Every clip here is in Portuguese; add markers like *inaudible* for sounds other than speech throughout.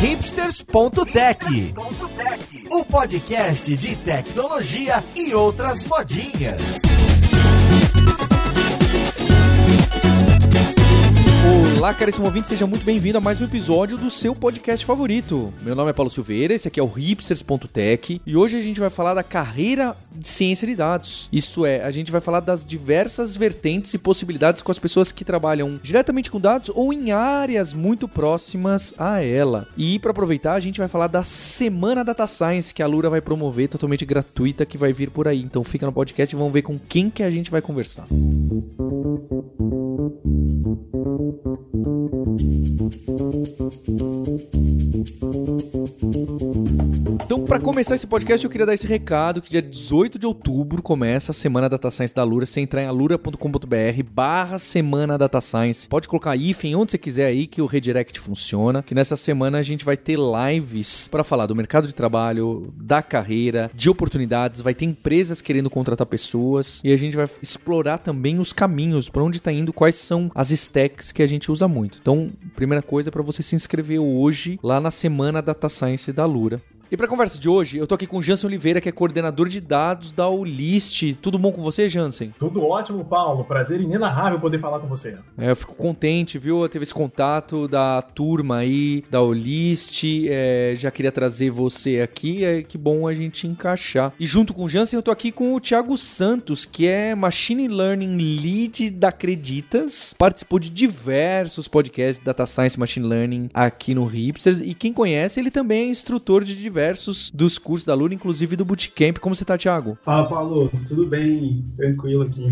hipsters.tech, o podcast de tecnologia e outras modinhas. Olá, caríssimo ouvinte, seja muito bem-vindo a mais um episódio do seu podcast favorito. Meu nome é Paulo Silveira, esse aqui é o hipsters.tech e hoje a gente vai falar da carreira de ciência de dados. Isso é, a gente vai falar das diversas vertentes e possibilidades com as pessoas que trabalham diretamente com dados ou em áreas muito próximas a ela. E para aproveitar, a gente vai falar da Semana Data Science que a Lura vai promover totalmente gratuita que vai vir por aí. Então fica no podcast e vamos ver com quem que a gente vai conversar. Então, começar esse podcast, eu queria dar esse recado que dia 18 de outubro começa a Semana Data Science da Lura. Você entrar em alura.com.br barra Semana Data Science. Pode colocar hífen onde você quiser aí que o redirect funciona. Que nessa semana a gente vai ter lives para falar do mercado de trabalho, da carreira, de oportunidades. Vai ter empresas querendo contratar pessoas e a gente vai explorar também os caminhos para onde está indo, quais são as stacks que a gente usa muito. Então, primeira coisa é para você se inscrever hoje lá na Semana Data Science da Lura. E para a conversa de hoje, eu tô aqui com o Jansen Oliveira, que é coordenador de dados da Ulist. Tudo bom com você, Jansen? Tudo ótimo, Paulo. Prazer inenarrável poder falar com você. É, eu fico contente, viu? Teve esse contato da turma aí, da Ulist. É, já queria trazer você aqui. É, que bom a gente encaixar. E junto com o Jansen, eu tô aqui com o Thiago Santos, que é Machine Learning Lead da Acreditas. Participou de diversos podcasts de Data Science Machine Learning aqui no Hipsters. E quem conhece, ele também é instrutor de diversos diversos dos cursos da Lura, inclusive do Bootcamp. Como você tá, Thiago? Fala, Paulo. Tudo bem? Tranquilo aqui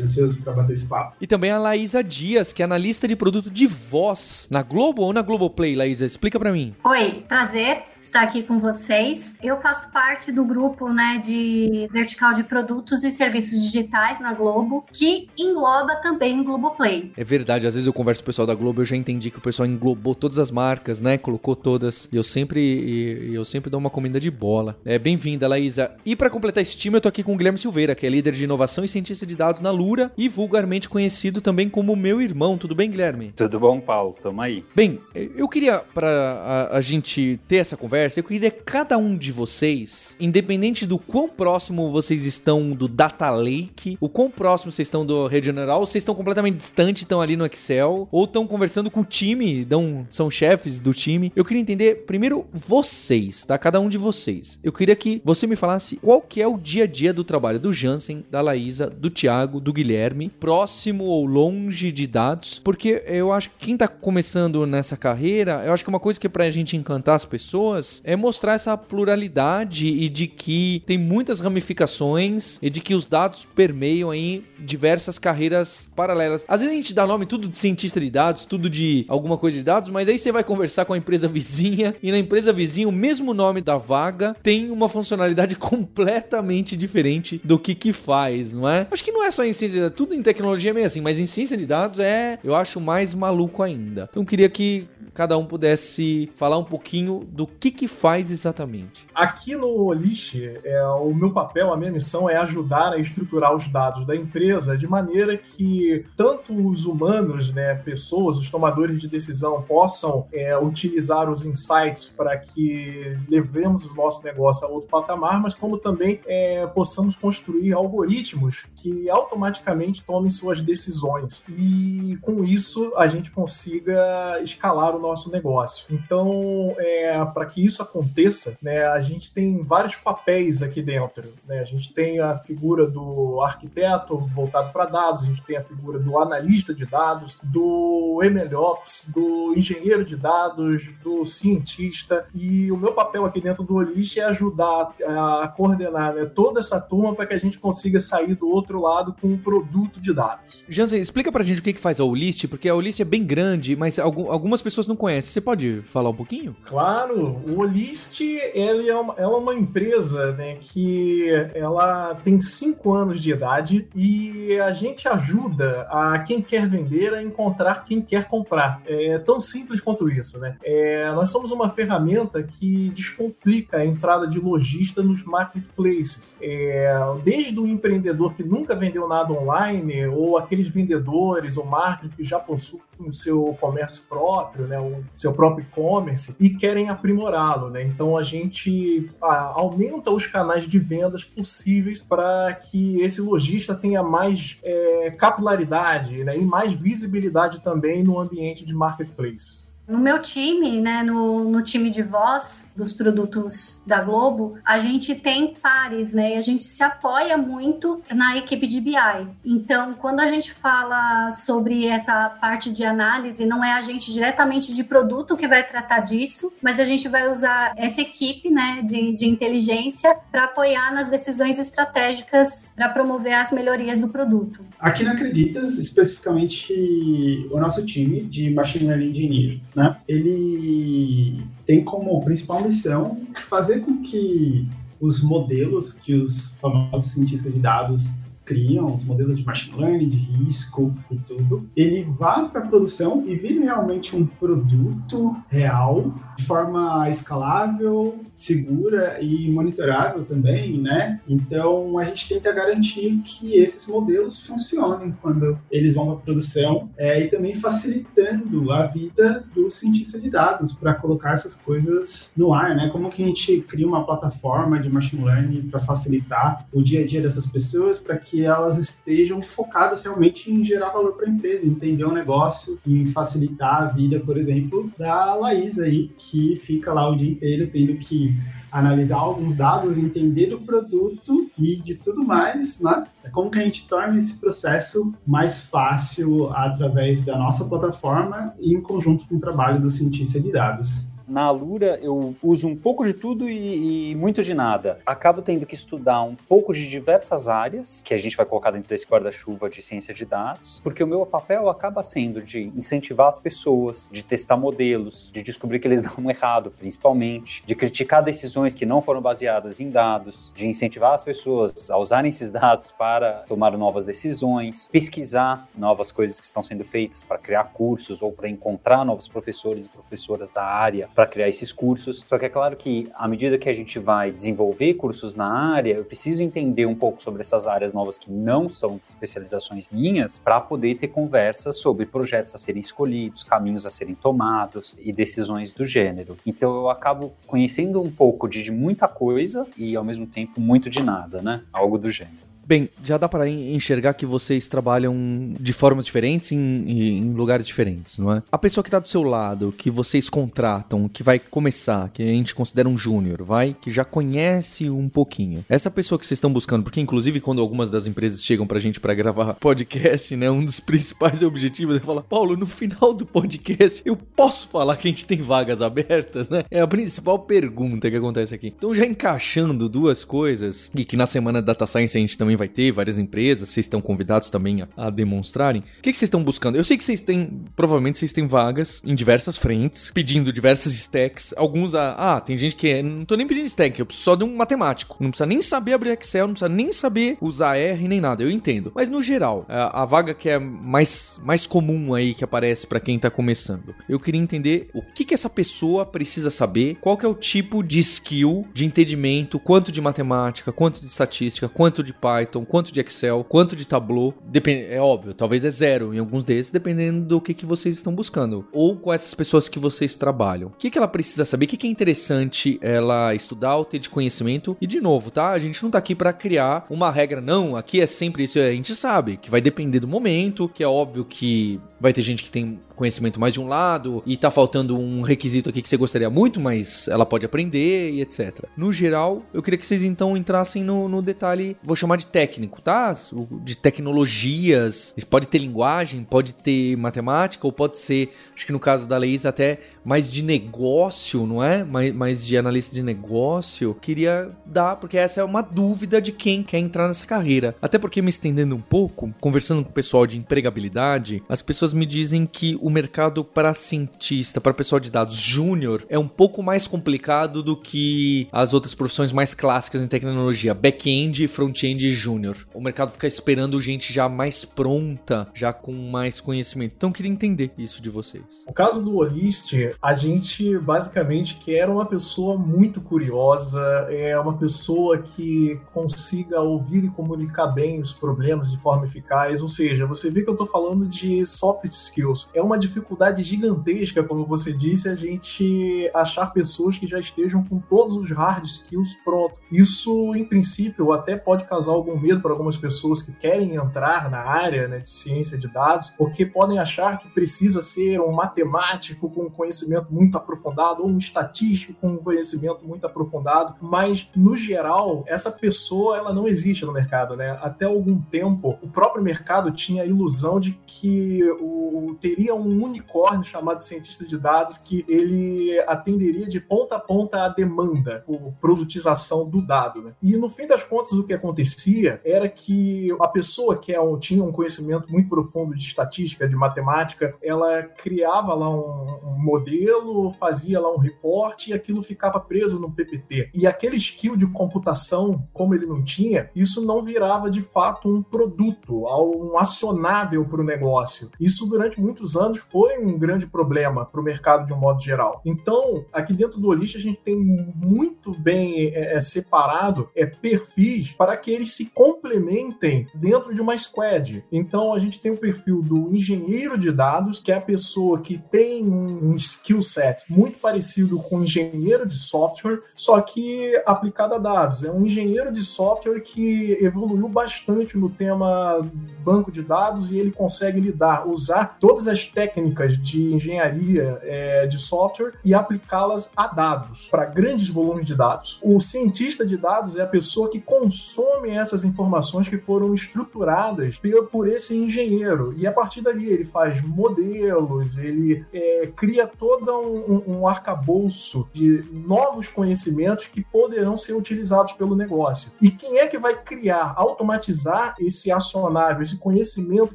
ansioso para bater esse papo. E também a Laísa Dias, que é analista de produto de voz na Globo ou na Globoplay, Laísa? Explica para mim. Oi, prazer estar aqui com vocês. Eu faço parte do grupo né, de vertical de produtos e serviços digitais na Globo, que engloba também o Globoplay. É verdade, às vezes eu converso com o pessoal da Globo, eu já entendi que o pessoal englobou todas as marcas, né? Colocou todas. E eu sempre, eu sempre dou uma comida de bola. É bem-vinda, Laísa. E para completar esse time, eu tô aqui com o Guilherme Silveira, que é líder de inovação e cientista de dados na Lura e vulgarmente conhecido também como meu irmão. Tudo bem, Guilherme? Tudo bom, Paulo? Tamo aí. Bem, eu queria, para a, a gente ter essa conversa, conversa, eu queria cada um de vocês, independente do quão próximo vocês estão do Data Lake, o quão próximo vocês estão do Rede General, ou vocês estão completamente distantes, estão ali no Excel, ou estão conversando com o time, dão, são chefes do time. Eu queria entender, primeiro, vocês, tá? Cada um de vocês. Eu queria que você me falasse qual que é o dia a dia do trabalho do Jansen, da Laísa, do Thiago, do Guilherme, próximo ou longe de dados, porque eu acho que quem tá começando nessa carreira, eu acho que uma coisa que é pra gente encantar as pessoas é mostrar essa pluralidade e de que tem muitas ramificações e de que os dados permeiam aí diversas carreiras paralelas. Às vezes a gente dá nome tudo de cientista de dados, tudo de alguma coisa de dados, mas aí você vai conversar com a empresa vizinha e na empresa vizinha o mesmo nome da vaga tem uma funcionalidade *laughs* completamente diferente do que que faz, não é? Acho que não é só em ciência de dados, tudo em tecnologia é meio assim, mas em ciência de dados é, eu acho mais maluco ainda. Então queria que cada um pudesse falar um pouquinho do que que faz exatamente. Aqui no Olist, é, o meu papel, a minha missão é ajudar a estruturar os dados da empresa de maneira que tanto os humanos, né, pessoas, os tomadores de decisão possam é, utilizar os insights para que levemos o nosso negócio a outro patamar, mas como também é, possamos construir algoritmos que automaticamente tomem suas decisões e com isso a gente consiga escalar o nosso negócio. Então, é, para que isso aconteça, né, a gente tem vários papéis aqui dentro. Né? A gente tem a figura do arquiteto voltado para dados, a gente tem a figura do analista de dados, do MLOps, do engenheiro de dados, do cientista. E o meu papel aqui dentro do Olist é ajudar a coordenar né, toda essa turma para que a gente consiga sair do outro lado com um produto de dados. Jansen, explica para a gente o que, que faz a Olist, porque a Olist é bem grande, mas algumas pessoas não conhecem. Você pode falar um pouquinho? Claro, o Olist ele é, uma, é uma empresa né, que ela tem cinco anos de idade e a gente ajuda a quem quer vender a encontrar quem quer comprar. É tão simples quanto isso, né? É, nós somos uma ferramenta que descomplica a entrada de lojista nos marketplaces. É, desde o empreendedor que nunca vendeu nada online ou aqueles vendedores ou marcas que já possuem o seu comércio próprio, né, o seu próprio e-commerce e querem aprimorá-lo, né? Então a gente a, aumenta os canais de vendas possíveis para que esse lojista tenha mais é, capilaridade né? e mais visibilidade também no ambiente de marketplaces. No meu time, né, no, no time de voz dos produtos da Globo, a gente tem pares, né, e a gente se apoia muito na equipe de BI. Então, quando a gente fala sobre essa parte de análise, não é a gente diretamente de produto que vai tratar disso, mas a gente vai usar essa equipe, né, de, de inteligência para apoiar nas decisões estratégicas para promover as melhorias do produto. Aqui na Acreditas, especificamente o nosso time de Machine Learning Engineer, né? Ele tem como principal missão fazer com que os modelos que os famosos cientistas de dados criam, os modelos de machine learning, de risco e tudo, ele vá para a produção e vire realmente um produto real, de forma escalável, segura e monitorável também, né? Então a gente tenta garantir que esses modelos funcionem quando eles vão para produção é, e também facilitando a vida do cientista de dados para colocar essas coisas no ar, né? Como que a gente cria uma plataforma de machine learning para facilitar o dia a dia dessas pessoas para que elas estejam focadas realmente em gerar valor para a empresa, entender o negócio e facilitar a vida, por exemplo, da Laís aí, que fica lá o dia inteiro tendo que analisar alguns dados, entender do produto e de tudo mais, né? É como que a gente torna esse processo mais fácil através da nossa plataforma e em conjunto com o trabalho do cientista de dados. Na Alura eu uso um pouco de tudo e, e, muito de nada. Acabo tendo que estudar um pouco de diversas áreas que a gente vai colocar dentro desse guarda-chuva de ciência de dados, porque o meu papel acaba sendo de incentivar as pessoas, de testar modelos, de descobrir que eles *laughs* dão errado, principalmente, de criticar decisões que não foram baseadas em dados, de incentivar as pessoas a usarem esses dados para tomar novas decisões, pesquisar novas coisas que estão sendo feitas para criar cursos ou para encontrar novos professores e professoras da área para criar esses cursos. Só que é claro que à medida que a gente vai desenvolver cursos na área, eu preciso entender um pouco sobre essas áreas novas que não são especializações minhas, para poder ter conversas sobre projetos a serem escolhidos, caminhos a serem tomados e decisões do gênero. Então eu acabo conhecendo um pouco de, de muita coisa e ao mesmo tempo muito de nada, né? Algo do gênero. Bem, já dá para enxergar que vocês trabalham de formas diferentes em, em lugares diferentes, não é? A pessoa que está do seu lado, que vocês contratam, que vai começar, que a gente considera um júnior, vai, que já conhece um pouquinho. Essa pessoa que vocês estão buscando, porque inclusive quando algumas das empresas chegam pra gente para gravar *laughs* podcast, né, um dos *laughs* principais objetivos é falar, Paulo, no final do podcast, eu posso falar que a gente tem vagas abertas, né? É a principal pergunta que acontece aqui. Então já encaixando duas coisas, e que na semana Data Science a gente também também vai ter, várias empresas, vocês estão convidados também a, a demonstrarem. O que, vocês estão buscando? Eu sei que vocês têm, provavelmente vocês têm vagas em diversas frentes, pedindo diversas stacks. Alguns, ah, tem gente que é, não tô nem pedindo stack, eu preciso só de um matemático. Não precisa nem saber abrir Excel, não precisa nem saber usar R nem nada, eu entendo. Mas no geral, a, a vaga que é mais, mais comum aí que aparece para quem tá começando, eu queria entender o que que essa pessoa precisa saber, qual que é o tipo de skill, de entendimento, quanto de matemática, quanto de estatística, quanto de Python, Python, quanto de Excel, quanto de Tableau. Depende, é óbvio, talvez é zero em alguns desses, dependendo do que, que vocês estão buscando. Ou com essas pessoas que vocês trabalham. O que, que ela precisa saber? O que, que é interessante ela estudar ou ter de conhecimento? E de novo, tá? A gente não tá aqui para criar uma regra, não. Aqui é sempre isso. A gente sabe que vai depender do momento, que é óbvio que vai ter gente que tem conhecimento mais de um lado e tá faltando um requisito aqui que você gostaria muito, mas ela pode aprender e etc. No geral, eu queria que vocês então entrassem no, no detalhe, vou chamar de técnico, tá? De tecnologias. Pode ter linguagem, pode ter matemática, ou pode ser, acho que no caso da Leís, até mais de negócio, não é? Mais, mais de analista de negócio. Queria dar, porque essa é uma dúvida de quem quer entrar nessa carreira. Até porque, me estendendo um pouco, conversando com o pessoal de empregabilidade, as pessoas me dizem que o mercado para cientista, para pessoal de dados júnior, é um pouco mais complicado do que as outras profissões mais clássicas em tecnologia, back-end, front-end e júnior. O mercado fica esperando gente já mais pronta, já com mais conhecimento. Então, eu queria entender isso de vocês. No caso do Olist, a gente basicamente quer uma pessoa muito curiosa, é uma pessoa que consiga ouvir e comunicar bem os problemas de forma eficaz. Ou seja, você vê que eu estou falando de soft soft skills. É uma dificuldade gigantesca, como você disse, a gente achar pessoas que já estejam com todos os hard skills prontos. Isso, em princípio, até pode causar algum medo para algumas pessoas que querem entrar na área né, de ciência de dados, porque podem achar que precisa ser um matemático com conhecimento muito aprofundado ou um estatístico com conhecimento muito aprofundado, mas no geral essa pessoa ela não existe no mercado, né? Até algum tempo o próprio mercado tinha a ilusão de que o, teria um unicórnio chamado cientista de dados que ele atenderia de ponta a ponta a demanda, a produtização do dado, né? E no fim das contas o que acontecia era que a pessoa que é, tinha um conhecimento muito profundo de estatística, de matemática, ela criava lá um, um modelo, fazia lá um reporte e aquilo ficava preso no PPT. E aquele skill de computação, como ele não tinha, isso não virava de fato um produto, um acionável para o negócio. Isso durante muitos anos foi um grande problema para o mercado de um modo geral. Então, aqui dentro do Olist, a gente tem muito bem é, é, separado é, perfis para que eles se complementem dentro de uma squad. Então, a gente tem o perfil do engenheiro de dados, que é a pessoa que tem um skill set muito parecido com o engenheiro de software, só que aplicado a dados. É um engenheiro de software que evoluiu bastante no tema banco de dados e ele consegue lidar, usar todas as técnicas de engenharia é, de software e aplicá-las a dados, para grandes volumes de dados. O cientista de dados é a pessoa que consome essas informações que foram estruturadas por esse engenheiro e a partir dali ele faz modelos, ele é, cria todo um, um arcabouço de novos conhecimentos que poderão ser utilizados pelo negócio. E quem é que vai criar, automatizar esse acionável, esse conhecimento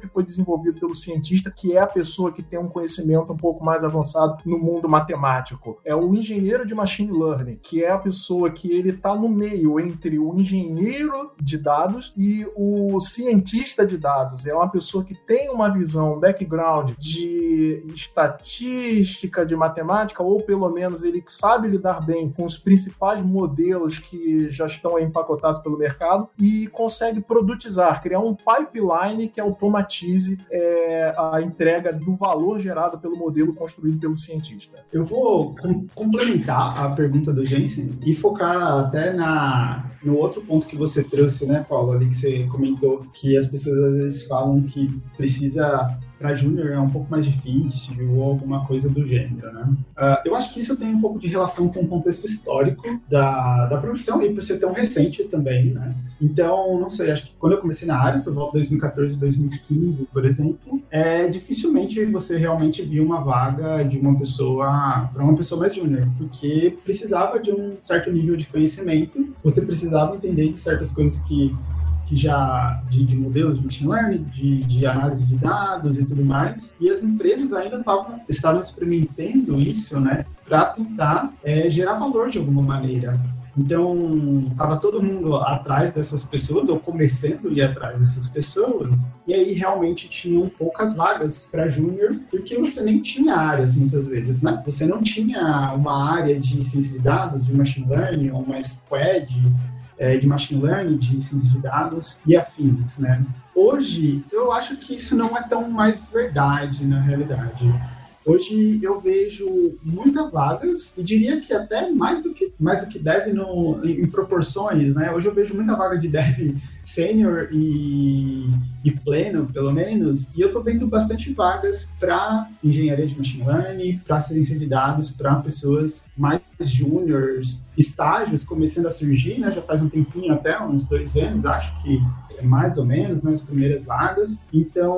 que foi desenvolvido pelo cientista, que é a pessoa que tem um conhecimento um pouco mais avançado no mundo matemático? É o engenheiro de machine learning, que é a pessoa que ele está no meio entre o engenheiro de dados e o cientista de dados. É uma pessoa que tem uma visão, um background de estatística, de matemática, ou pelo menos ele sabe lidar bem com os principais modelos que já estão empacotados pelo mercado e consegue produtizar, criar um pipeline que automatize é, a entrega do valor gerado pelo modelo construído pelo cientista. Eu vou com complementar a pergunta do Jensen e focar até na, no outro ponto que você trouxe, né, Paulo, ali que você comentou que as pessoas às vezes falam que precisa para júnior é um pouco mais difícil ou alguma coisa do gênero, né? Uh, eu acho que isso tem um pouco de relação com o contexto histórico da, da profissão e por ser tão recente também, né? Então, não sei, acho que quando eu comecei na área, por volta de 2014, 2015, por exemplo, é dificilmente você realmente via uma vaga de uma pessoa para uma pessoa mais júnior, porque precisava de um certo nível de conhecimento, você precisava entender de certas coisas que que já de, de, modelos de machine learning, de, de, análise de dados e tudo mais, e as empresas ainda tavam, estavam experimentando isso, né, para tentar é, gerar valor de alguma maneira. Então, estava todo mundo atrás dessas pessoas, ou começando a ir atrás dessas pessoas, e aí realmente tinham poucas vagas para júnior, porque você nem tinha áreas muitas vezes, né? Você não tinha uma área de ciência de dados, de machine learning, ou uma squad, é, de machine learning, de ciência de dados e afins, né? Hoje, eu acho que isso não é tão mais verdade na realidade. Hoje eu vejo muitas vagas e diria que até mais do que mais do que dev no, em, em proporções, né? Hoje eu vejo muita vaga de dev sênior e, e, pleno, pelo menos, e eu estou vendo bastante vagas para engenharia de machine learning, para ciência de dados, para pessoas mais júniores, estágios começando a surgir, né? Já faz um tempinho, até uns dois anos, acho que mais ou menos, nas né, primeiras vagas. Então,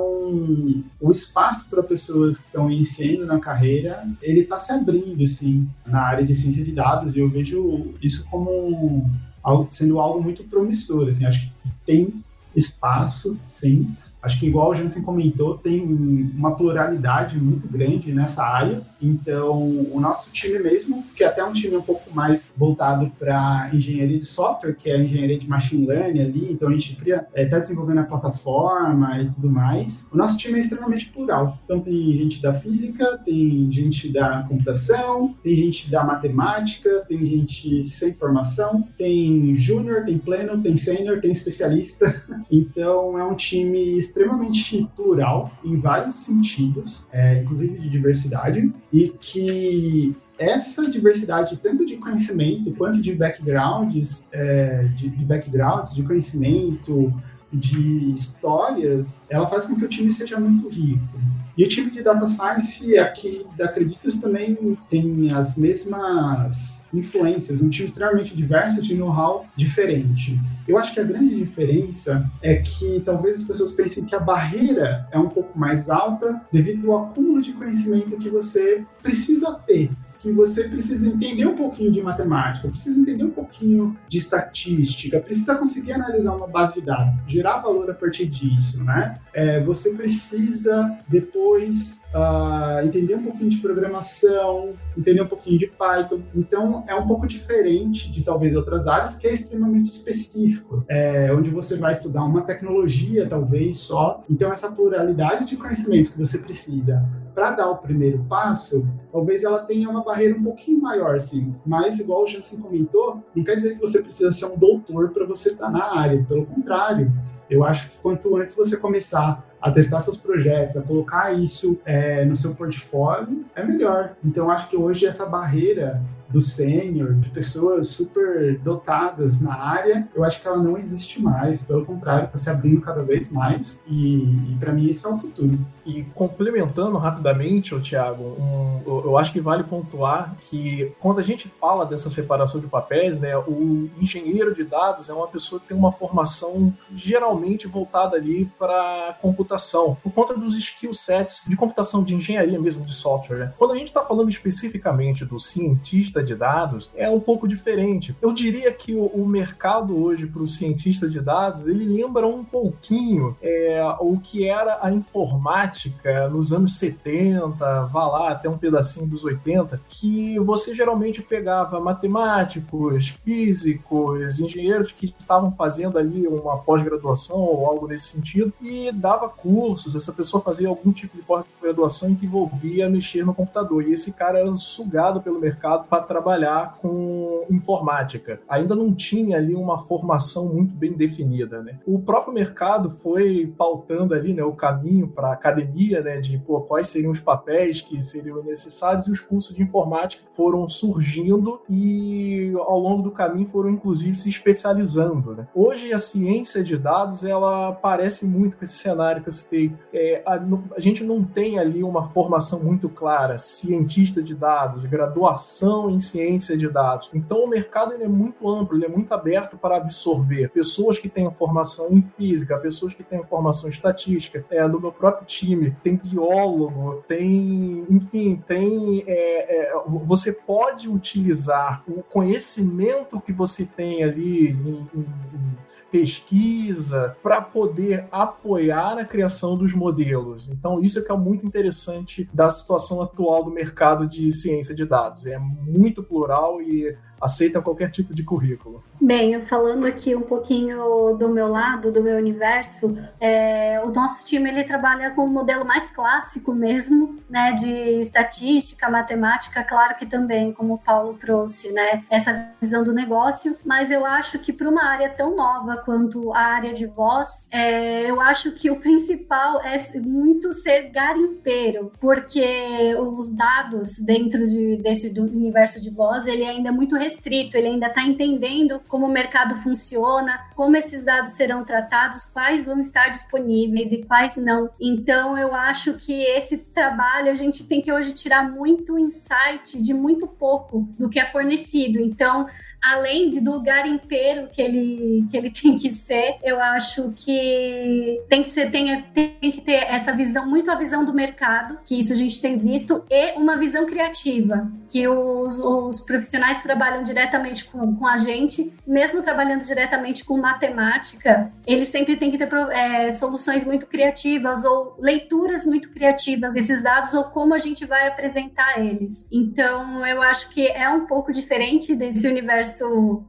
o espaço para pessoas que estão iniciando na carreira, ele está se abrindo, sim, na área de ciência de dados, e eu vejo isso como algo, sendo algo muito promissor, assim, acho que tem espaço, sim. Acho que igual o Jansen comentou, tem uma pluralidade muito grande nessa área Então, o nosso time mesmo, que é até um time um pouco mais voltado para engenharia de software, que é engenharia de machine learning ali, então a gente cria, está é, desenvolvendo a plataforma e tudo mais. O nosso time é extremamente plural. Então, tem gente da física, tem gente da computação, tem gente da matemática, tem gente sem formação, tem júnior, tem pleno, tem sênior, tem especialista. *laughs* Então, é um time extremamente plural em vários sentidos, é, inclusive de diversidade e que essa diversidade tanto de conhecimento quanto de backgrounds, é, de, de, backgrounds, de conhecimento, de histórias, ela faz com que o time seja muito rico. E o time de data science aqui da Acreditas também tem as mesmas influências, um time extremamente diverso, de know-how diferente. Eu acho que a grande diferença é que talvez as pessoas pensem que a barreira é um pouco mais alta devido ao acúmulo de conhecimento que você precisa ter que você precisa entender um pouquinho de matemática, precisa entender um pouquinho de estatística, precisa conseguir analisar uma base de dados, gerar valor a partir disso, né? É, você precisa depois uh, entender um pouquinho de programação, entender um pouquinho de Python. Então, é um pouco diferente de talvez outras áreas, que é extremamente específico, é, onde você vai estudar uma tecnologia, talvez só. Então, essa pluralidade de conhecimentos que você precisa para dar o primeiro passo, talvez ela tenha uma barreira um pouquinho maior, sim. Mas, igual o Jansen comentou, não quer dizer que você precisa ser um doutor para você estar tá na área. Pelo contrário, eu acho que quanto antes você começar a testar seus projetos, a colocar isso é, no seu portfólio, é melhor. Então, acho que hoje essa barreira do sênior, de pessoas super dotadas na área, eu acho que ela não existe mais. Pelo contrário, está se abrindo cada vez mais e, e para mim isso é o futuro. E complementando rapidamente, Tiago, um, eu acho que vale pontuar que quando a gente fala dessa separação de papéis, né, o engenheiro de dados é uma pessoa que tem uma formação geralmente voltada ali para computação, por conta dos skill sets de computação, de engenharia mesmo, de software. Né? Quando a gente está falando especificamente do cientista cientista de dados é um pouco diferente. Eu diria que o, o mercado hoje para o cientista de dados ele lembra um pouquinho é, o que era a informática nos anos 70, vá lá até um pedacinho dos 80, que você geralmente pegava matemáticos, físicos, engenheiros que estavam fazendo ali uma pós-graduação ou algo nesse sentido e dava cursos. Essa pessoa fazia algum tipo de pós-graduação que envolvia mexer no computador e esse cara era sugado pelo mercado para trabalhar com informática. Ainda não tinha ali uma formação muito bem definida, né? O próprio mercado foi pautando ali, né, o caminho para a academia, né, de pô, quais seriam os papéis que seriam necessários e os cursos de informática foram surgindo e ao longo do caminho foram inclusive se especializando, né? Hoje a ciência de dados ela parece muito com esse cenário que eu citei. É, a, a gente não tem ali uma formação muito clara, cientista de dados, graduação em ciência de dados. Então o mercado ele é muito amplo, ele é muito aberto para absorver pessoas que têm formação em física, pessoas que têm formação em estatística. É, no meu próprio time tem biólogo, tem, enfim, tem. É, é, você pode utilizar o conhecimento que você tem ali em, em, em pesquisa para poder apoiar a criação dos modelos. Então, isso é que é muito interessante da situação atual do mercado de ciência de dados. É muito plural e aceita qualquer tipo de currículo. Bem, falando aqui um pouquinho do meu lado, do meu universo, é, o nosso time ele trabalha com um modelo mais clássico mesmo, né, de estatística, matemática, claro que também, como o Paulo trouxe, né, essa visão do negócio, mas eu acho que para uma área tão nova quanto a área de voz, é, eu acho que o principal é muito ser garimpeiro, porque os dados dentro de, desse universo de voz, ele ainda é muito restrito, ele ainda está entendendo como o mercado funciona, como esses dados serão tratados, quais vão estar disponíveis e quais não. Então, eu acho que esse trabalho a gente tem que hoje tirar muito insight de muito pouco do que é fornecido. Então, além de, do garimpeiro que ele, que ele *laughs* tem que ser, eu acho que tem que ser tem, tem que ter essa visão, muito a visão do mercado, que isso a gente tem visto, e uma visão criativa, que os, os profissionais trabalham diretamente com, com a gente, mesmo trabalhando diretamente com matemática, eles sempre têm que ter é, soluções muito criativas ou leituras muito criativas desses dados ou como a gente vai apresentar eles. Então, eu acho que é um pouco diferente desse universo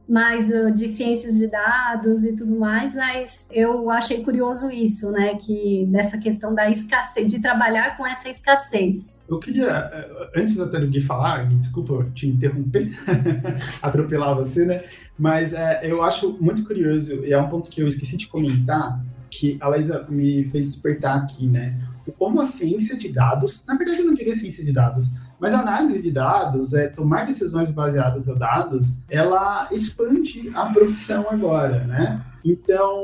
mais uh, de ciências de dados e tudo mais, mas eu achei curioso isso, né? Que dessa questão da escassez, de trabalhar com essa escassez. Eu queria, eh, antes até Gui falar, desculpa te interromper, *laughs* atropelar você, né? Mas é, eu acho muito curioso, e é um ponto que eu esqueci de comentar, que a Laísa me fez despertar aqui, né? Como a ciência de dados, na verdade eu não diria ciência de dados, mas a análise de dados, é, tomar decisões baseadas a dados, ela expande a profissão agora, né? Então,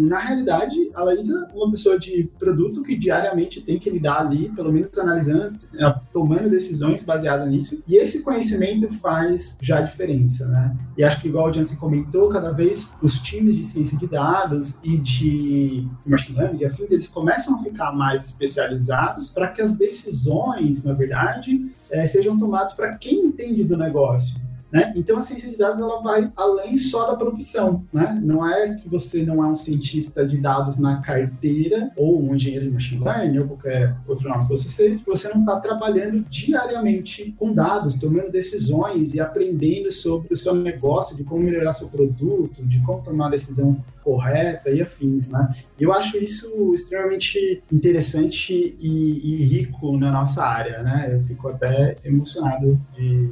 na realidade, a Laísa é uma pessoa de produto que diariamente tem que lidar ali, pelo menos analisando, é, tomando decisões baseadas nisso, e esse conhecimento faz já a diferença, né? E acho que, igual o Jansen comentou, cada vez os times de ciência de dados e de machine learning, de afins, eles começam a ficar mais especializados para que as decisões, na verdade, é, sejam tomadas para quem entende do negócio. Né? Então a ciência de dados ela vai além só da profissão, né? Não é que você não é um cientista de dados na carteira ou um engenheiro de machine learning ou qualquer outro nome que você seja, você não está trabalhando diariamente com dados, tomando decisões e aprendendo sobre o seu negócio, de como melhorar seu produto, de como tomar a decisão correta e afins, né? Eu acho isso extremamente interessante e, e rico na nossa área, né? Eu fico até emocionado de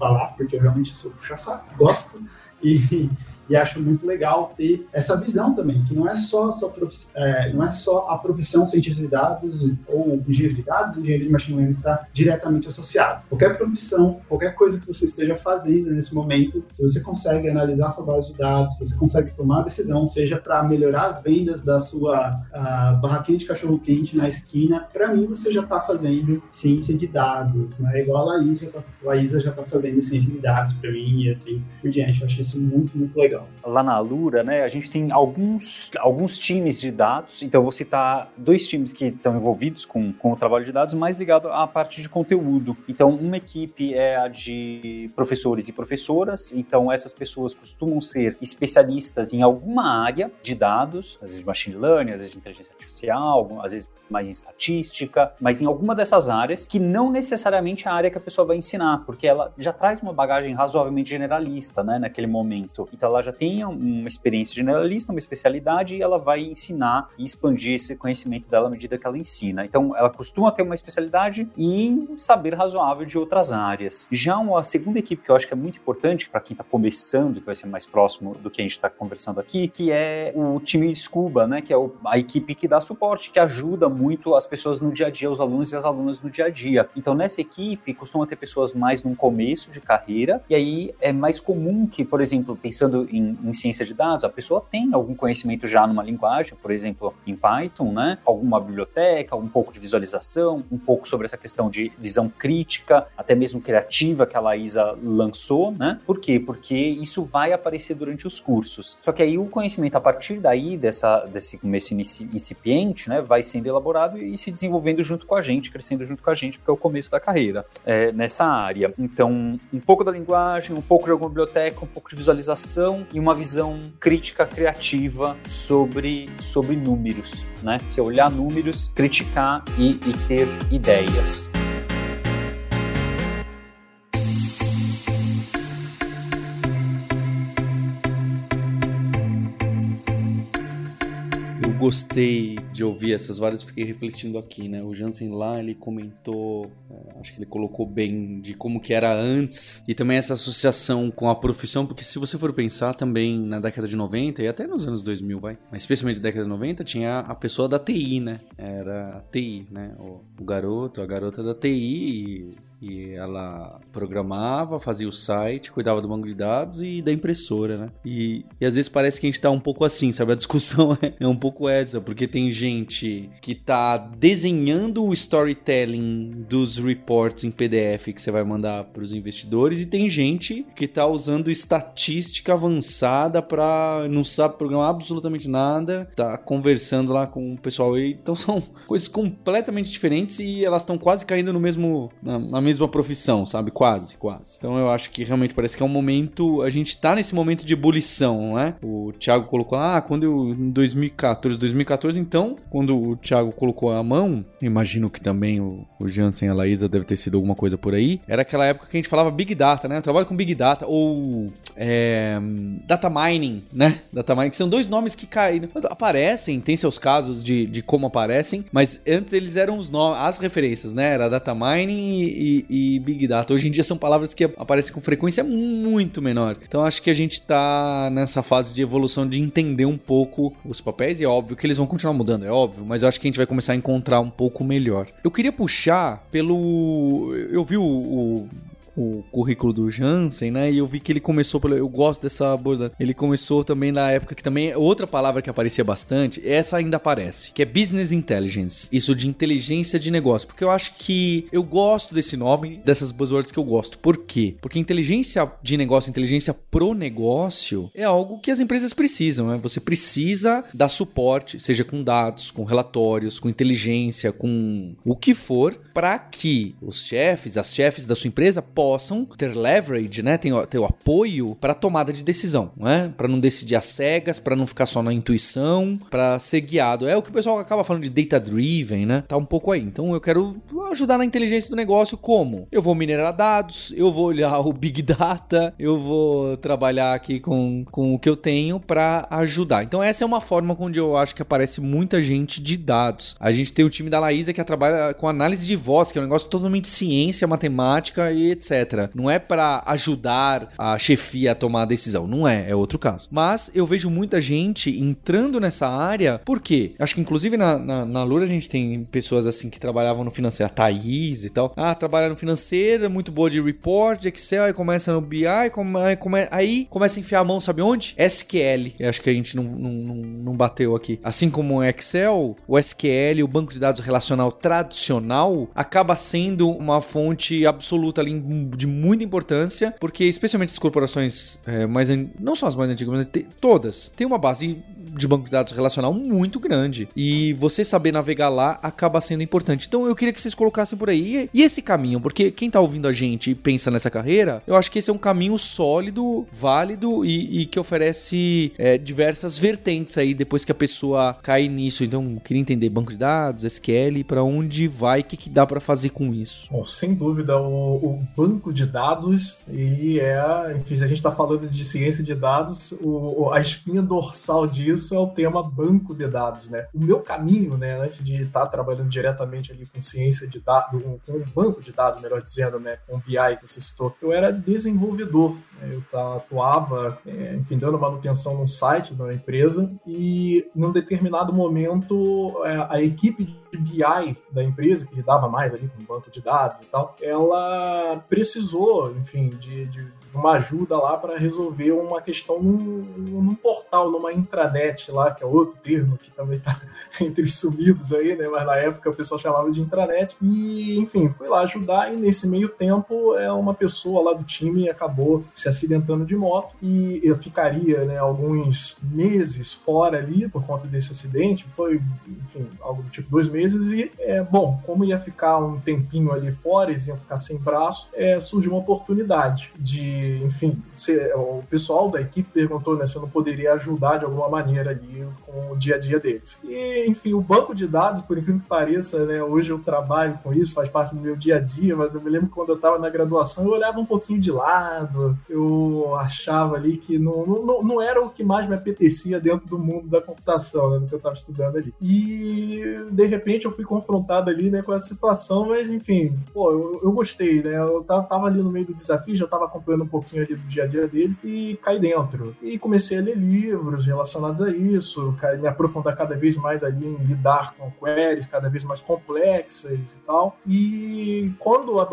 falar, porque eu realmente sou puxa-saco, gosto. E, e acho muito legal ter essa visão também, que não é só, só é, não é só a profissão cientista de dados ou engenheiro de dados, engenheiro de machine learning está diretamente associado. Qualquer profissão, qualquer coisa que você esteja fazendo nesse momento, se você consegue analisar sua base de dados, se você consegue tomar decisão, seja para melhorar as vendas da sua barraquinha de cachorro quente na esquina, para mim você já está fazendo ciência de dados, né? Igual a Laísa, tá, a Laísa já está fazendo ciência de dados para mim e assim por diante. Eu acho isso muito, muito legal legal. Lá na Alura, né, a gente tem alguns, alguns times de dados, então vou citar dois times que estão envolvidos com, com o trabalho de dados, mais ligado à parte de conteúdo. Então, uma equipe é a de professores e professoras, então essas pessoas costumam ser especialistas em alguma área de dados, às vezes machine learning, às vezes inteligência artificial, às vezes mais em estatística, mas em alguma dessas áreas que não necessariamente é a área que a pessoa vai ensinar, porque ela já traz uma bagagem razoavelmente generalista, né, naquele momento. Então ela já tem uma experiência generalista, uma especialidade e ela vai ensinar e expandir esse conhecimento dela à medida que ela ensina. Então ela costuma ter uma especialidade e saber razoável de outras áreas. Já uma segunda equipe que eu acho que é muito importante para quem está começando, que vai ser mais próximo do que a gente está conversando aqui, que é o time Scuba, né, que é a equipe que dá suporte, que ajuda muito as pessoas no dia a dia, os alunos e as alunas no dia a dia. Então, nessa equipe, costuma ter pessoas mais no começo de carreira, e aí é mais comum que, por exemplo, pensando em, em ciência de dados, a pessoa tem algum conhecimento já numa linguagem, por exemplo, em Python, né? Alguma biblioteca, um pouco de visualização, um pouco sobre essa questão de visão crítica, até mesmo criativa que a Laísa lançou, né? Por quê? Porque isso vai aparecer durante os cursos. Só que aí o conhecimento, a partir daí, dessa, desse começo incipiente, né? Vai sendo elaborado e se desenvolvendo junto com a gente, crescendo junto com a gente, porque é o começo da carreira é, nessa área. Então, um pouco da linguagem, um pouco de alguma biblioteca, um pouco de visualização e uma visão crítica criativa sobre, sobre números, né? Você olhar números, criticar e, e ter ideias. Gostei de ouvir essas várias, fiquei refletindo aqui, né? O Jansen lá, ele comentou, é, acho que ele colocou bem de como que era antes e também essa associação com a profissão, porque se você for pensar também na década de 90 e até nos anos 2000, vai, mas especialmente na década de 90 tinha a pessoa da TI, né? Era a TI, né? O, o garoto, a garota da TI e E ela programava, fazia o site, cuidava do banco de dados e da impressora, né? E, e às vezes parece que a gente tá um pouco assim, sabe? A discussão *laughs* é, é um pouco essa, porque tem gente que tá desenhando o storytelling dos reports em PDF que você vai mandar para os investidores e tem gente que tá usando estatística avançada para não sabe programar absolutamente nada, tá conversando lá com o pessoal aí. Então *laughs* são coisas completamente diferentes e elas estão quase caindo no mesmo na, na mesma profissão, sabe? Quase, quase. Então eu acho que realmente parece que é um momento, a gente tá nesse momento de ebulição, né? O Thiago colocou lá, ah, quando eu em 2014, 2014 então, quando o Thiago colocou a mão, imagino que também o, o Jansen e a Laísa deve ter sido alguma coisa por aí. Era aquela época que a gente falava Big Data, né? Eu trabalho com Big Data ou é, Data Mining, né? Data Mining, que são dois nomes que caem, aparecem, tem seus casos de, de como aparecem, mas antes eles eram os nomes, as referências, né? Era Data Mining e, e, e Big Data. Hoje em dia são palavras que aparecem com frequência muito menor. Então acho que a gente tá nessa fase de evolução de entender um pouco os papéis e é óbvio que eles vão continuar mudando, é óbvio, mas eu acho que a gente vai começar a encontrar um pouco melhor. Eu queria puxar pelo. Eu vi o, o o currículo do Jansen, né? E eu vi que ele começou pelo. Eu gosto dessa abordagem. Ele começou também na época que também. Outra palavra que aparecia bastante, essa ainda aparece, que é Business Intelligence. Isso de inteligência de negócio. Porque eu acho que eu gosto desse nome, dessas buzzwords que eu gosto. Por quê? Porque inteligência de negócio, inteligência pro negócio, é algo que as empresas precisam, né? Você precisa dar suporte, seja com dados, com relatórios, com inteligência, com o que for, para que os chefes, as chefes da sua empresa possam ter leverage, né, ter, ter o apoio para tomada de decisão, né, para não decidir às cegas, para não ficar só na intuição, para ser guiado. É o que o pessoal acaba falando de data driven, né? Tá um pouco aí. Então eu quero ajudar na inteligência do negócio como? Eu vou minerar dados, eu vou olhar o big data, eu vou trabalhar aqui com, com o que eu tenho para ajudar. Então essa é uma forma onde eu acho que aparece muita gente de dados. A gente tem o time da Laísa que trabalha com análise de voz, que é um negócio totalmente ciência, matemática e etc etc. Não é para ajudar a chefia a tomar a decisão, não é, é outro caso. Mas eu vejo muita gente entrando nessa área, por quê? Acho que inclusive na, na, na Lura a gente tem pessoas assim que trabalhavam no financeiro, a Thaís e tal. Ah, trabalha no financeiro, é muito boa de report, de Excel, aí começa no BI, come, come, aí começa a enfiar a mão, sabe onde? SQL. Eu acho que a gente não, não, não, não bateu aqui. Assim como o Excel, o SQL, o banco de dados relacional tradicional, acaba sendo uma fonte absoluta ali de muita importância, porque especialmente as corporações é, mais não só as mais antigas, mas te, todas têm uma base de banco de dados relacional muito grande e você saber navegar lá acaba sendo importante. Então eu queria que vocês colocassem por aí e esse caminho, porque quem tá ouvindo a gente e pensa nessa carreira, eu acho que esse é um caminho sólido, válido e, e que oferece é, diversas vertentes aí depois que a pessoa cai nisso. Então eu queria entender banco de dados, SQL, para onde vai, o que, que dá para fazer com isso. Bom, sem dúvida o, o banco de dados e é, enfim, se a gente está falando de ciência de dados, o, a espinha dorsal disso é o tema banco de dados, né? O meu caminho, né, antes de estar trabalhando diretamente ali com ciência de dados, com um banco de dados, melhor dizendo, né, com BI que você citou, eu era desenvolvedor? Eu atuava, é, enfim, dando manutenção no site da empresa e num determinado momento é, a equipe de BI da empresa, que lidava mais ali com banco de dados e tal, ela precisou, enfim, de, de uma ajuda lá para resolver uma questão num, num, portal, numa intranet lá, que é outro termo que também está *laughs* entre sumidos aí, né? Mas na época o pessoal chamava de intranet. E, enfim, fui lá ajudar e nesse meio tempo é uma pessoa lá do time acabou se acidentando de moto e eu ficaria, né, alguns meses fora ali por conta desse acidente. Foi, enfim, algo do tipo dois meses e, é, bom, como ia ficar um tempinho ali fora, eles iam ficar sem braço, é, surgiu uma oportunidade de enfim, se, o pessoal da equipe perguntou né, se eu não poderia ajudar de alguma maneira ali com o dia a dia deles. E, enfim, o banco de dados, por incrível que pareça, né, hoje eu trabalho com isso, faz parte do meu dia a dia, mas eu me lembro quando eu estava na graduação eu olhava um pouquinho de lado, eu achava ali que não, não, não era o que mais me apetecia dentro do mundo da computação, né, do que eu estava estudando ali. E, de repente, eu fui confrontado ali, né, com essa situação, mas enfim, pô, eu, eu gostei, né? Eu tava, tava, ali no meio do desafio, já tava acompanhando um pouquinho ali do dia a dia deles e caí dentro. E comecei a ler livros relacionados a isso, me aprofundar cada vez mais ali em lidar com queries cada vez mais complexas e tal. E quando a,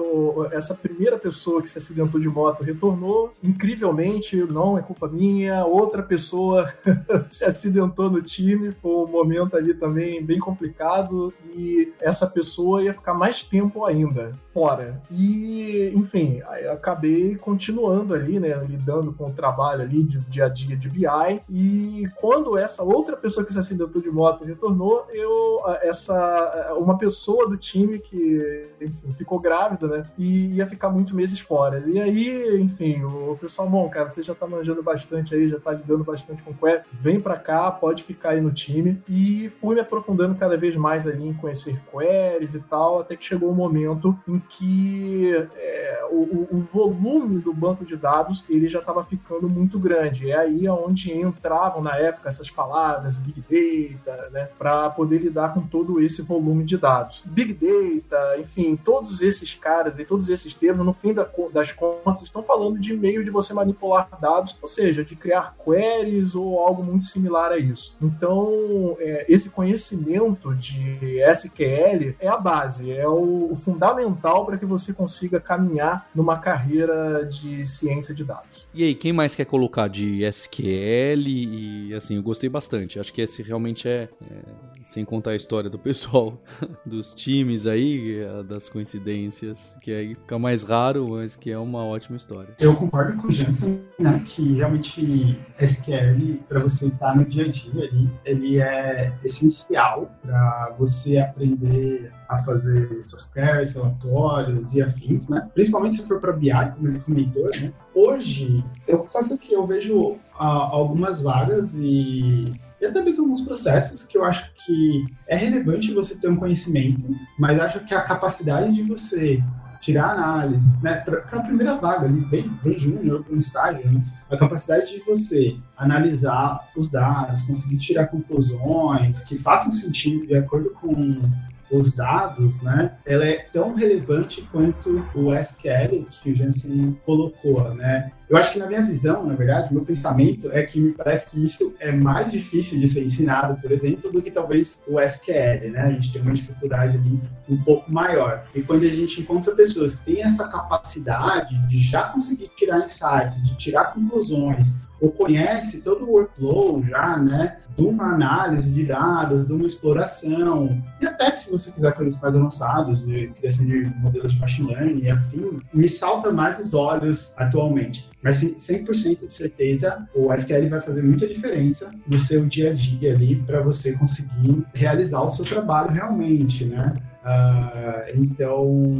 essa primeira pessoa que se acidentou de moto retornou, incrivelmente, não é culpa minha, outra pessoa *laughs* se acidentou no time, foi um momento ali também bem complicado e essa pessoa ia ficar mais tempo ainda fora. E, enfim, acabei continuando ali, né, lidando com o trabalho ali de dia a dia de BI e quando essa outra pessoa que se acidentou de moto retornou, eu essa uma pessoa do time que, enfim, ficou grávida, né, e ia ficar muitos meses fora. E aí, enfim, o pessoal, bom, cara, você já tá manjando bastante aí, já tá lidando bastante com quer, vem para cá, pode ficar aí no time. E fui me aprofundando cada vez mais ali em conhecer queries e tal, até que chegou um momento em que é, o, o, volume do banco de dados ele já estava ficando muito grande. É aí onde entravam na época essas palavras, Big Data, né, para poder lidar com todo esse volume de dados. Big Data, enfim, todos esses caras e todos esses termos, no fim das contas, estão falando de meio de você manipular dados, ou seja, de criar queries ou algo muito similar a isso. Então, é, esse conhecimento de SQL é a base, é o, o fundamental para que você consiga caminhar numa carreira de ciência de dados. E aí, quem mais quer colocar de SQL? E assim, eu gostei bastante. Acho que esse realmente é, é sem contar a história do pessoal, *laughs* dos times aí, das coincidências, que aí fica mais raro, mas que é uma ótima história. Eu concordo com o Jansen, né, que realmente SQL, para você estar no dia a dia ali, ele é essencial para você aprender a fazer seus queries, relatórios e afins, né? Principalmente se for para BI, como ele comentou, né? Hoje, eu faço o que eu vejo uh, algumas vagas e e até mesmo alguns processos que eu acho que é relevante você ter um conhecimento, mas acho que a capacidade de você tirar análise, né, para a primeira vaga ali, bem, bem júnior, para estágio, né, a capacidade de você analisar os dados, conseguir tirar conclusões que façam sentido de acordo com os dados, né, ela é tão relevante quanto o SQL que o Jensen colocou, né? Eu acho que na minha visão, na verdade, meu pensamento é que me parece que isso é mais difícil de ser ensinado, por exemplo, do que talvez o SQL, né? A gente tem uma dificuldade ali um pouco maior. E quando a gente encontra pessoas que têm essa capacidade de já conseguir tirar insights, de tirar conclusões, ou conhece todo o workflow já, né, de uma análise de dados, de uma exploração, e até se você quiser coisas mais avançadas, de criação de modelos de machine learning e afim, me salta mais os olhos atualmente. Mas 100% de certeza, o SQL vai fazer muita diferença no seu dia a dia ali para você conseguir realizar o seu trabalho realmente, né? Uh, então,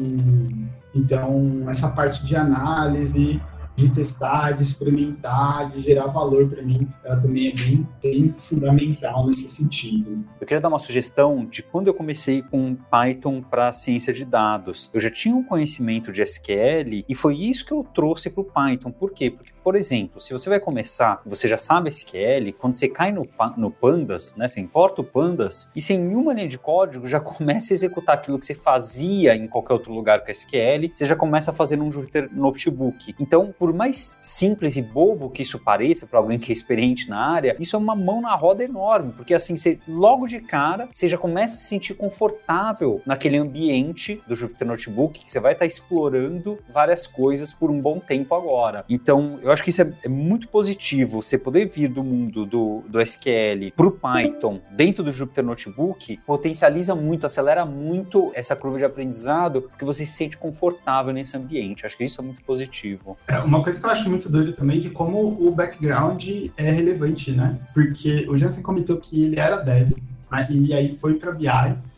então, essa parte de análise, de testar, de experimentar, de gerar valor para mim, ela também é bem, bem fundamental nesse sentido. Eu queria dar uma sugestão de quando eu comecei com Python para ciência de dados. Eu já tinha um conhecimento de SQL e foi isso que eu trouxe para o Python. Por quê? Porque por exemplo, se você vai começar, você já sabe SQL, quando você cai no, no Pandas, né, você importa o Pandas e sem nenhuma linha de código já *laughs* começa a executar aquilo que você fazia em qualquer outro lugar com SQL, você já começa a fazer num Jupyter Notebook. Então, por mais simples e bobo que isso pareça para alguém que é experiente na área, isso é uma mão na roda enorme, porque assim, você, logo de cara, você já começa a se sentir confortável naquele ambiente do Jupyter Notebook, que você vai estar explorando várias coisas por um bom tempo agora. Então, eu acho que isso é, é, muito positivo, você poder vir do mundo do, do SQL para o Python dentro do Jupyter Notebook potencializa muito, acelera muito essa curva de aprendizado, porque você se sente confortável nesse ambiente. Acho que isso é muito positivo. É, uma coisa que eu acho muito doido também de como o background é relevante, né? Porque o Jansen comentou que ele era dev, e aí foi para BI,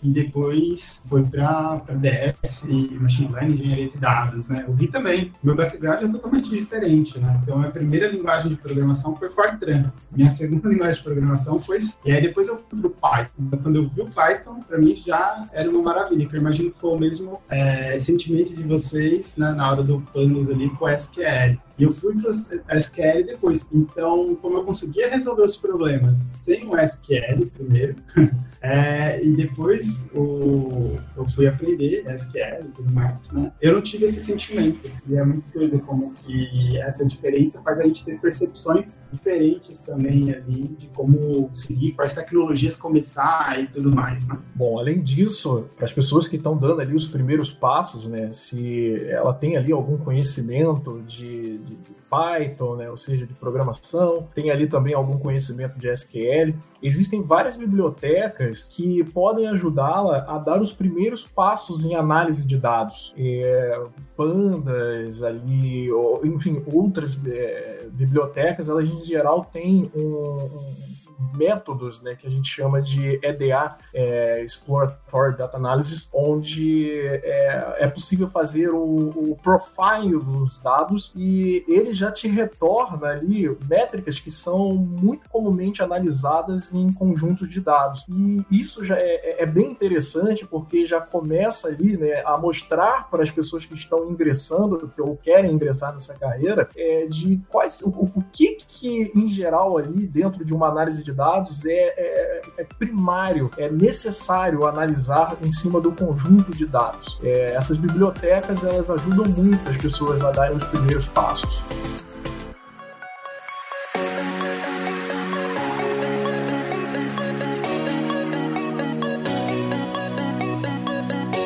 e depois foi para DS, Machine Learning, Engenharia de Dados, né? O Gui também. Meu background é totalmente diferente, né? Então, a primeira linguagem de programação foi Fortran. Minha segunda *laughs* linguagem de programação foi... E aí, depois eu fui pro Python. Então, quando eu vi o Python, para mim já era uma maravilha, que eu imagino que foi o mesmo é, sentimento de vocês né, na hora do Pandas ali com SQL. E eu fui para o SQL depois. Então, como eu conseguia resolver os problemas sem o SQL primeiro, *laughs* é, e depois o, eu fui aprender SQL e tudo mais, né? Eu não tive esse sentimento. E é muito doido como que essa diferença faz a gente ter percepções diferentes também ali de como seguir, quais tecnologias começar e tudo mais, né? Bom, além disso, para as pessoas que estão dando ali os primeiros passos, né? Se ela tem ali algum conhecimento de, de Python, né, ou seja, de programação, tem ali também algum conhecimento de SQL. Existem várias bibliotecas que podem ajudá-la a dar os primeiros passos em análise de dados. É, pandas ali, ou, enfim, outras é, bibliotecas, elas em geral têm um, um métodos né, que a gente chama de EDA, é, Exploratory Data Analysis, onde é, é possível fazer o, o profile dos dados e ele já te retorna ali métricas que são muito comumente analisadas em conjuntos de dados. E isso já é, é, é bem interessante porque já começa ali né, a mostrar para as pessoas que estão ingressando ou querem ingressar nessa carreira é, de quais o, o que que em geral ali dentro de uma análise de de dados é, é, é, primário, é necessário analisar em cima do conjunto de dados. É, essas bibliotecas elas ajudam muito as pessoas a darem os primeiros passos.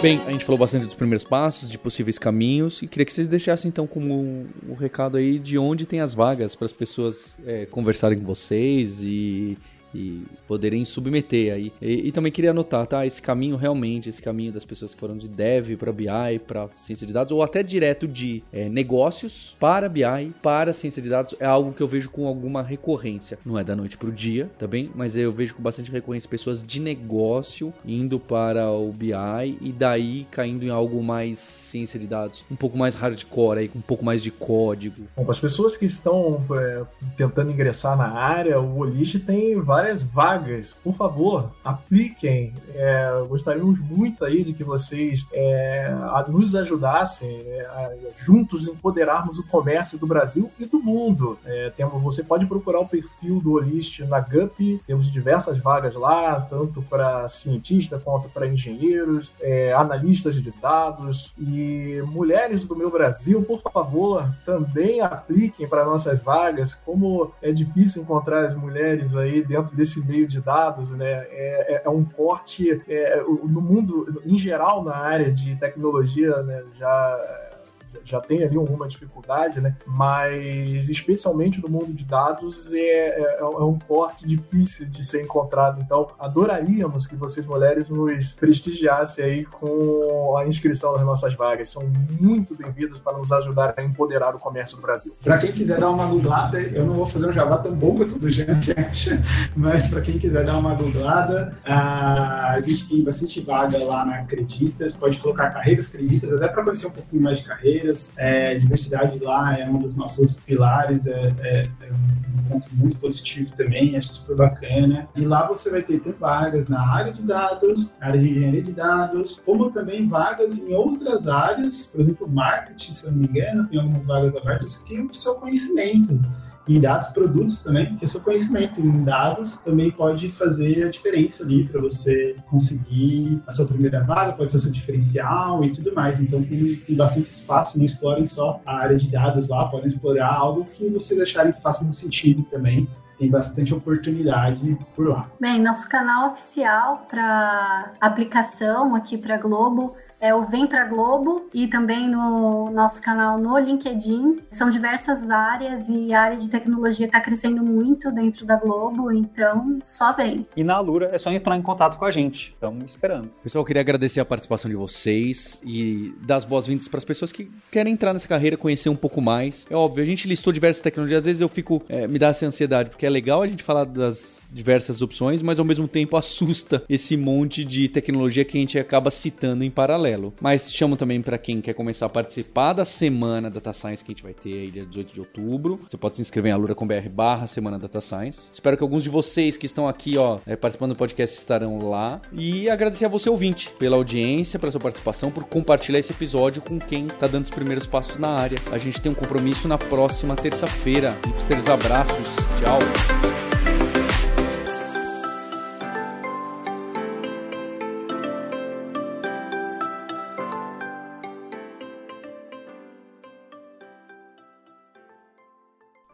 Bem, a gente falou bastante dos primeiros passos, de possíveis caminhos, e queria que vocês deixassem então como um, um recado aí de onde tem as vagas para as pessoas é, conversarem com vocês e e poderem submeter aí. E, e, também queria anotar, tá? Esse caminho realmente, esse caminho das pessoas que foram de dev para BI, para ciência de dados, ou até direto de é, negócios para BI, para ciência de dados, é algo que eu vejo com alguma recorrência. Não é da noite para o dia, tá bem? Mas eu vejo com bastante recorrência pessoas de negócio indo para o BI e daí caindo em algo mais ciência de dados, um pouco mais hardcore aí, com um pouco mais de código. Bom, as pessoas que estão é, tentando ingressar na área, o Olish tem várias várias vagas. Por favor, apliquem. É, gostaríamos muito aí de que vocês é, nos ajudassem é, a juntos empoderarmos o comércio do Brasil e do mundo. É, temos, você pode procurar o perfil do Olist na GUP, temos diversas vagas lá, tanto para cientistas quanto para engenheiros, é, analistas de dados e mulheres do meu Brasil, por favor, também apliquem para nossas vagas. Como é difícil encontrar as mulheres aí dentro desse meio de dados, né? É, é, é um corte é, no mundo, em geral, na área de tecnologia, né? Já já tem ali alguma dificuldade, né? Mas especialmente no mundo de dados é, é, é, um corte difícil de ser encontrado. Então, adoraríamos que vocês mulheres nos prestigiassem aí com a inscrição nas nossas vagas. São muito bem-vindas para nos ajudar a empoderar o comércio do Brasil. Para quem quiser dar uma googlada, eu não vou fazer um jabá tão bom quanto do acha, mas para quem quiser dar uma googlada, a gente tem bastante vaga lá na Acreditas, pode colocar carreiras acreditas, até para conhecer um pouquinho mais de carreira é, diversidade lá é um dos nossos pilares, é, é, é, um ponto muito positivo também, acho super bacana. E lá você vai ter tanto vagas na área de dados, área de engenharia de dados, como também vagas em outras áreas, por exemplo, marketing, se eu não me engano, tem algumas vagas abertas que é o seu conhecimento em dados, produtos também, porque o seu conhecimento em dados também pode fazer a diferença ali para você conseguir a sua primeira vaga, pode ser o seu diferencial e tudo mais. Então tem, tem bastante espaço, não explorem só a área de dados lá, podem explorar algo que vocês acharem que faça sentido também tem bastante oportunidade por lá. Bem, nosso canal oficial para aplicação aqui para Globo é o Vem Pra Globo e também no nosso canal no LinkedIn. São diversas áreas e a área de tecnologia está crescendo muito dentro da Globo, então só vem. E na Alura é só entrar em contato com a gente. Estamos esperando. Pessoal, eu queria agradecer a participação de vocês e dar as boas-vindas para as pessoas que querem entrar nessa carreira, conhecer um pouco mais. É óbvio, a gente listou diversas tecnologias, às vezes eu fico, é, me dá essa ansiedade, porque é legal a gente falar das diversas opções, mas ao mesmo tempo assusta esse monte de tecnologia que a gente acaba citando em paralelo paralelo. Mas chamo também para quem quer começar a participar da semana Data Science que a gente vai ter aí dia 18 de outubro. Você pode se inscrever em alura.com.br barra semana Data Science. Espero que alguns de vocês que estão aqui, ó, é, participando do podcast estarão lá. E agradecer a você, ouvinte, pela audiência, pela sua participação, por compartilhar esse episódio com quem tá dando os primeiros passos na área. A gente tem um compromisso na próxima terça-feira. Hipsters, abraços. Tchau.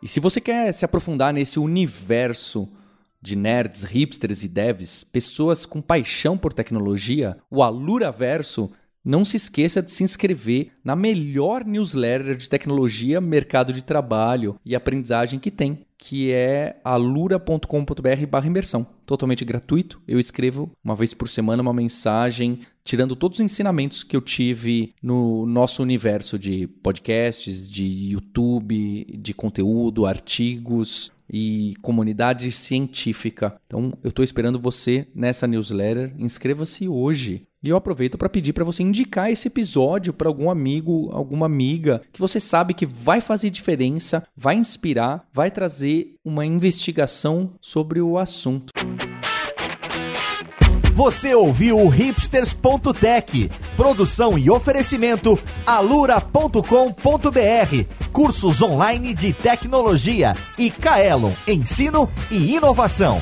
E se você quer se aprofundar nesse universo de nerds, hipsters e devs, pessoas com paixão por tecnologia, o Alura Verso não se esqueça de se inscrever na melhor newsletter de tecnologia, mercado de trabalho e aprendizagem que tem, que é alura.com.br imersão. Totalmente gratuito. Eu escrevo uma vez por semana uma mensagem tirando todos os ensinamentos que eu tive no nosso universo de podcasts, de YouTube, de conteúdo, artigos, e comunidade científica. Então, eu estou esperando você nessa newsletter. Inscreva-se hoje. E eu aproveito para pedir para você indicar esse episódio para algum amigo, alguma amiga que você sabe que vai fazer diferença, vai inspirar, vai trazer uma investigação sobre o assunto. Você ouviu o hipsters.tech, produção e oferecimento alura.com.br, cursos online de tecnologia e Kaelon, ensino e inovação.